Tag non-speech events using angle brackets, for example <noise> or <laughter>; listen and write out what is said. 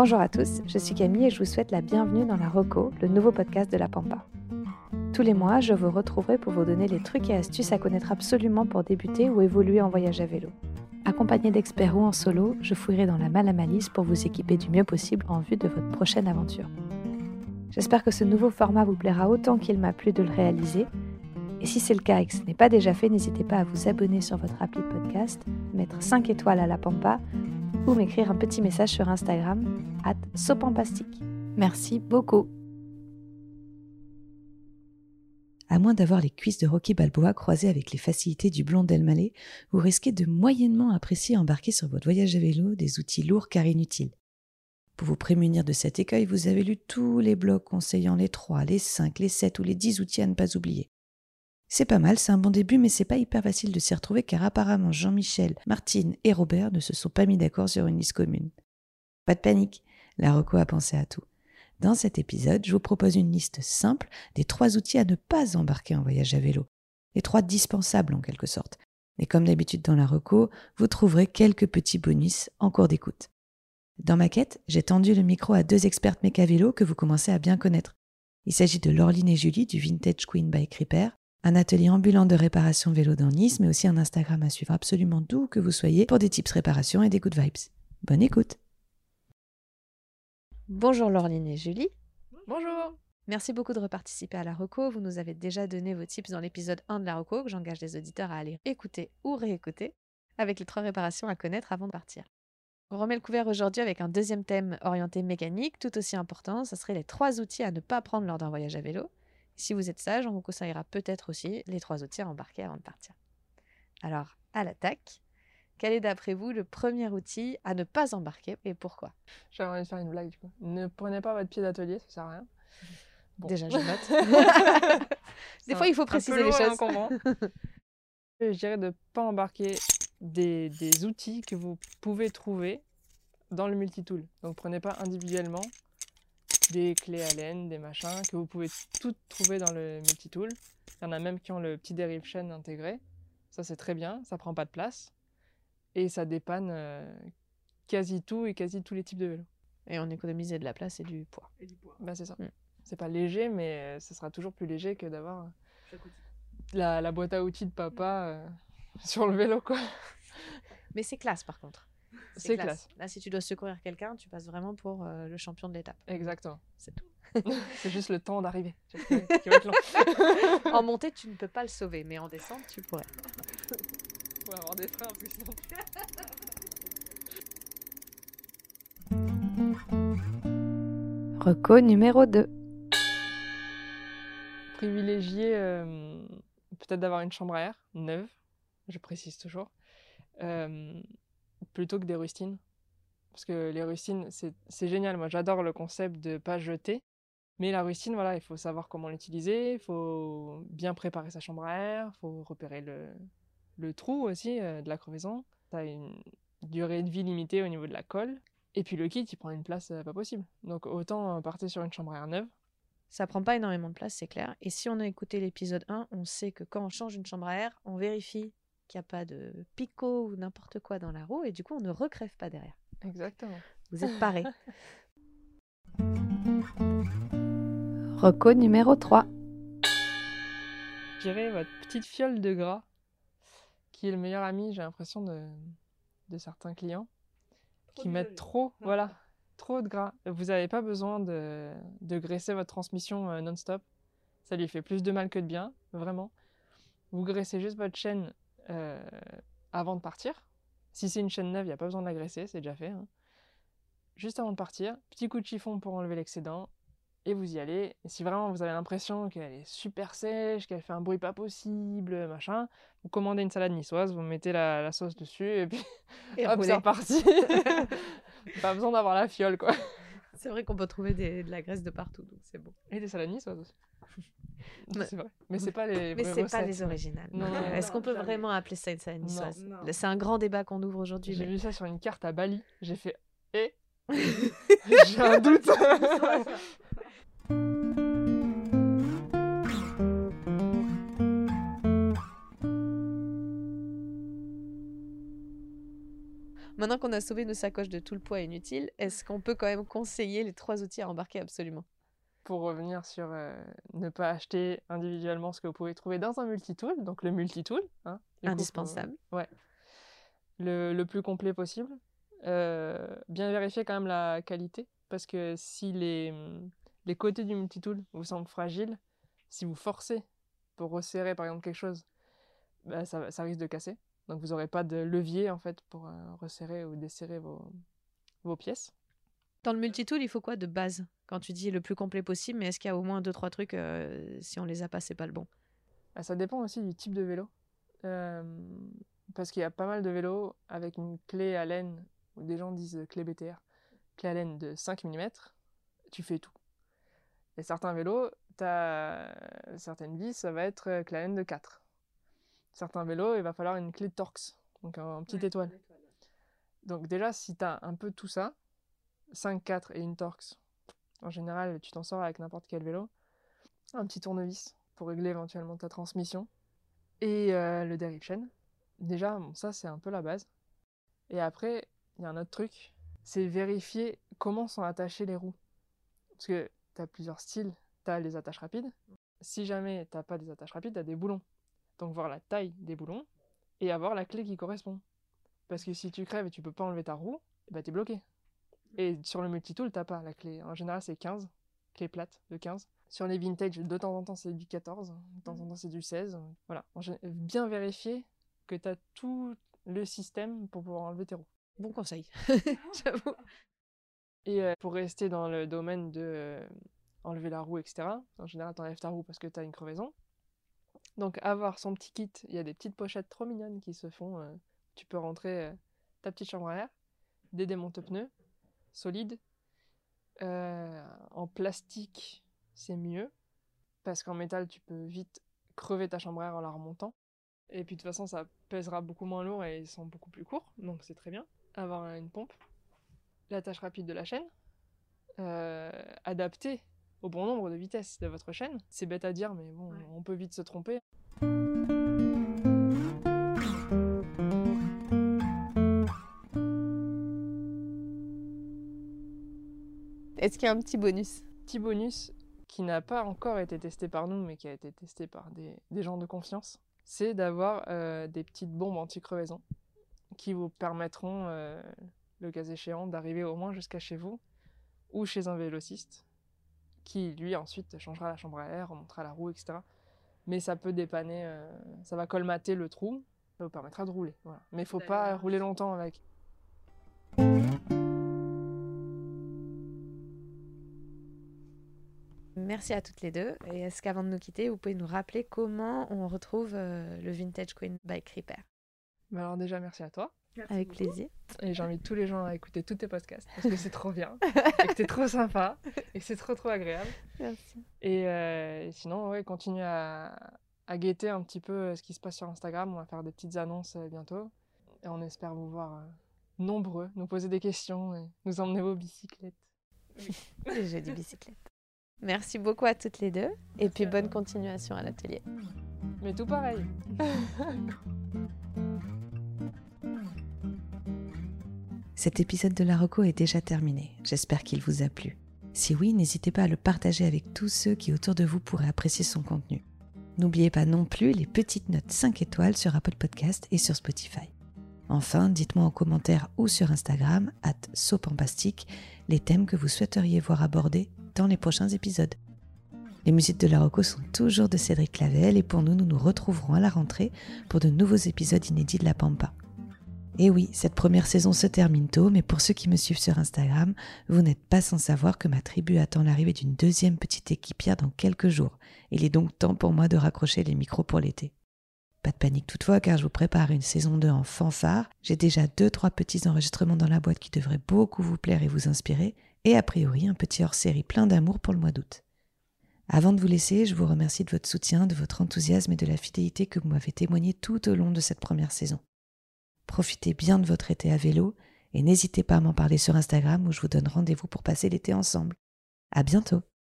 Bonjour à tous, je suis Camille et je vous souhaite la bienvenue dans la Reco, le nouveau podcast de la Pampa. Tous les mois, je vous retrouverai pour vous donner les trucs et astuces à connaître absolument pour débuter ou évoluer en voyage à vélo. Accompagné d'experts ou en solo, je fouillerai dans la malamalise pour vous équiper du mieux possible en vue de votre prochaine aventure. J'espère que ce nouveau format vous plaira autant qu'il m'a plu de le réaliser. Et si c'est le cas et que ce n'est pas déjà fait, n'hésitez pas à vous abonner sur votre appli podcast, mettre 5 étoiles à la Pampa ou m'écrire un petit message sur Instagram, at sopampastique. Merci beaucoup. À moins d'avoir les cuisses de Rocky Balboa croisées avec les facilités du blond Delmalé, vous risquez de moyennement apprécier embarquer sur votre voyage à vélo des outils lourds car inutiles. Pour vous prémunir de cet écueil, vous avez lu tous les blogs conseillant les 3, les 5, les 7 ou les 10 outils à ne pas oublier. C'est pas mal, c'est un bon début, mais c'est pas hyper facile de s'y retrouver car apparemment Jean-Michel, Martine et Robert ne se sont pas mis d'accord sur une liste commune. Pas de panique, la Rocco a pensé à tout. Dans cet épisode, je vous propose une liste simple des trois outils à ne pas embarquer en voyage à vélo. Les trois dispensables en quelque sorte. Et comme d'habitude dans la reco, vous trouverez quelques petits bonus en cours d'écoute. Dans ma quête, j'ai tendu le micro à deux expertes méca vélo que vous commencez à bien connaître. Il s'agit de Laureline et Julie du Vintage Queen Bike Repair, un atelier ambulant de réparation vélo dans Nice, mais aussi un Instagram à suivre absolument d'où que vous soyez pour des tips réparation et des good vibes. Bonne écoute! Bonjour Laureline et Julie. Bonjour. Merci beaucoup de reparticiper à la reco. Vous nous avez déjà donné vos tips dans l'épisode 1 de la reco que j'engage les auditeurs à aller écouter ou réécouter avec les trois réparations à connaître avant de partir. On remet le couvert aujourd'hui avec un deuxième thème orienté mécanique, tout aussi important, ce serait les trois outils à ne pas prendre lors d'un voyage à vélo. Si vous êtes sage, on vous conseillera peut-être aussi les trois outils à embarquer avant de partir. Alors, à l'attaque. Quel est d'après vous le premier outil à ne pas embarquer et pourquoi? J'aimerais faire une blague du coup. Ne prenez pas votre pied d'atelier, ça sert à rien. Déjà, je note. <laughs> Des fois, il faut préciser les choses. <laughs> je dirais de ne pas embarquer des, des, outils que vous pouvez trouver dans le multitool. Donc, prenez pas individuellement des clés Allen, des machins que vous pouvez toutes trouver dans le multitool. Il y en a même qui ont le petit dérive chaîne intégré. Ça, c'est très bien, ça prend pas de place et ça dépanne euh, quasi tout et quasi tous les types de vélos. Et on économisait de la place et du poids. Et du poids. Bah, c'est ça. Mm. C'est pas léger, mais euh, ce sera toujours plus léger que d'avoir la, la, boîte à outils de papa euh, <laughs> sur le vélo, quoi. Mais c'est classe, par contre. C'est classe. Là, si tu dois secourir quelqu'un, tu passes vraiment pour le champion de l'étape. Exactement. C'est tout. <laughs> c'est juste le temps d'arriver. <laughs> <laughs> en montée, tu ne peux pas le sauver, mais en descente, tu pourrais avoir des freins plus Reco numéro 2. Privilégier euh, peut-être d'avoir une chambre à air neuve, je précise toujours, euh, plutôt que des rustines. Parce que les rustines, c'est génial. Moi, j'adore le concept de pas jeter. Mais la rustine, voilà, il faut savoir comment l'utiliser, il faut bien préparer sa chambre à air, il faut repérer le, le trou aussi euh, de la crevaison. Ça a une durée de vie limitée au niveau de la colle. Et puis le kit, il prend une place euh, pas possible. Donc autant euh, partir sur une chambre à air neuve. Ça prend pas énormément de place, c'est clair. Et si on a écouté l'épisode 1, on sait que quand on change une chambre à air, on vérifie qu'il n'y a pas de picot ou n'importe quoi dans la roue. Et du coup, on ne recrève pas derrière. Exactement. Vous êtes parés. <laughs> Reco numéro 3. Je dirais votre petite fiole de gras qui est le meilleur ami, j'ai l'impression, de, de, certains clients qui mettent trop, voilà, trop de gras. Vous n'avez pas besoin de, de, graisser votre transmission euh, non-stop. Ça lui fait plus de mal que de bien, vraiment. Vous graissez juste votre chaîne euh, avant de partir. Si c'est une chaîne neuve, il n'y a pas besoin de la graisser, c'est déjà fait. Hein. Juste avant de partir, petit coup de chiffon pour enlever l'excédent, et vous y allez. Et si vraiment vous avez l'impression qu'elle est super sèche, qu'elle fait un bruit pas possible, machin, vous commandez une salade niçoise, vous mettez la, sauce dessus et puis <laughs> hop, c'est reparti. <laughs> pas besoin d'avoir la fiole, quoi. C'est vrai qu'on peut trouver de la graisse de partout, donc c'est bon. Et des salades niçoises aussi. <laughs> c'est vrai. Mais c'est pas les. Mais c'est pas les originales. <laughs> Est-ce qu'on peut vraiment appeler ça une salade niçoise C'est un grand débat qu'on ouvre aujourd'hui. J'ai vu ça sur une carte à Bali. J'ai fait. Et <laughs> J'ai un doute. Maintenant qu'on a sauvé nos sacoches de tout le poids inutile, est-ce qu'on peut quand même conseiller les trois outils à embarquer absolument? Pour revenir sur euh, ne pas acheter individuellement ce que vous pouvez trouver dans un multitool, donc le multitool. Hein, Indispensable. ouais. Le, le, plus complet possible. Euh, bien vérifier quand même la qualité, parce que si les, les côtés du multitool vous semblent fragiles, si vous forcez pour resserrer par exemple quelque chose, bah, ça, ça, risque de casser. Donc vous n'aurez pas de levier en fait pour euh, resserrer ou desserrer vos, vos pièces. Dans le multitool, il faut quoi de base? Quand tu dis le plus complet possible, mais est-ce qu'il y a au moins deux trois trucs euh, si on les a pas, c'est pas le bon? Ah, Ça dépend aussi du type de vélo. Euh, parce qu'il y a pas mal de vélos avec une clé à laine, ou des gens disent clé BTR, clé à laine de 5 mm, tu fais tout. Et certains vélos, as certaines vis, ça va être clé à laine de 4 certains vélos, il va falloir une clé de Torx, donc un, petit étoile. Donc déjà, si tu as un peu tout ça, 5, 4 et une Torx, en général, tu t'en sors avec n'importe quel vélo. Un petit tournevis pour régler éventuellement ta transmission. Et euh, le chaîne. Déjà, ça, c'est un peu la base. Et après, il y a un autre truc, c'est vérifier comment sont attachées les roues. Parce que tu as plusieurs styles. Tu as les attaches rapides. Si jamais tu pas des attaches rapides, tu as des boulons. Donc voir la taille des boulons et avoir la clé qui correspond. Parce que si tu crèves et tu peux pas enlever ta roue, bah t'es bloqué. Et sur le multitool, t'as pas la clé. En général, c'est 15, clé plate de 15. Sur les vintage, de temps en temps, c'est du 14, de temps en temps, c'est du 16. Voilà. Bien vérifier que tu as tout le système pour pouvoir enlever tes roues. Bon conseil, <laughs> <laughs> j'avoue. Et euh, pour rester dans le domaine de euh, enlever la roue, etc., en général, t'enlèves ta roue parce que tu as une crevaison. Donc avoir son petit kit, il y a des petites pochettes trop mignonnes qui se font. Euh, tu peux rentrer euh, ta petite chambre à air, des démonte-pneus solides. Euh, en plastique, c'est mieux parce qu'en métal, tu peux vite crever ta chambre à air en la remontant. Et puis de toute façon, ça pèsera beaucoup moins lourd et ils sont beaucoup plus courts, donc c'est très bien. Avoir une pompe, l'attache rapide de la chaîne, adaptée au bon nombre de vitesses de votre chaîne. C'est bête à dire, mais bon, on peut vite se tromper. Est-ce qu'il y a un petit bonus? Petit bonus qui n'a pas encore été testé par nous, mais qui a été testé par des, gens de confiance, c'est d'avoir euh, des petites bombes anti-crevaison qui vous permettront, euh, le cas échéant, d'arriver au moins jusqu'à chez vous ou chez un vélociste qui lui ensuite changera la chambre à air, remontera la roue, etc. Mais ça peut dépanner, euh, ça va colmater le trou, ça vous permettra de rouler. Mais il faut pas rouler longtemps avec. Merci à toutes les deux. Et est-ce qu'avant de nous quitter, vous pouvez nous rappeler comment on retrouve euh, le Vintage Queen by Creeper? Bah Alors déjà, merci à toi. Avec plaisir. Et j'invite tous les gens à écouter tous tes podcasts parce que c'est trop bien <laughs> et que t'es trop sympa et que c'est trop trop agréable. Merci. Et, euh, sinon, ouais, continue à, à, guetter un petit peu euh, ce qui se passe sur Instagram. On va faire des petites annonces euh, bientôt et on espère vous voir nombreux, nous poser des questions et nous emmener vos bicyclettes. <laughs> Oui, j'ai des bicyclettes. Merci beaucoup à toutes les deux et puis bonne continuation à l'atelier. Mais tout pareil. <laughs> Cet épisode de la Rocco est déjà terminé. J'espère qu'il vous a plu. Si oui, n'hésitez pas à le partager avec tous ceux qui autour de vous pourraient apprécier son contenu. N'oubliez pas non plus les petites notes 5 étoiles sur Apple Podcast et sur Spotify. Enfin, dites-moi en commentaire ou sur Instagram, at sopampastique, les thèmes que vous souhaiteriez voir abordés dans les prochains épisodes. Les musiques de la Rocco sont toujours de Cédric Clavel et pour nous, nous nous retrouverons à la rentrée pour de nouveaux épisodes inédits de la Pampa. Et oui, cette première saison se termine tôt, mais pour ceux qui me suivent sur Instagram, vous n'êtes pas sans savoir que ma tribu attend l'arrivée d'une deuxième petite équipière dans quelques jours. Il est donc temps pour moi de raccrocher les micros pour l'été. Pas de panique toutefois, car je vous prépare une saison 2 en fanfare. J'ai déjà deux, trois petits enregistrements dans la boîte qui devraient beaucoup vous plaire et vous inspirer, et a priori un petit hors-série plein d'amour pour le mois d'août. Avant de vous laisser, je vous remercie de votre soutien, de votre enthousiasme et de la fidélité que vous m'avez témoigné tout au long de cette première saison. Profitez bien de votre été à vélo et n'hésitez pas à m'en parler sur Instagram où je vous donne rendez-vous pour passer l'été ensemble. À bientôt!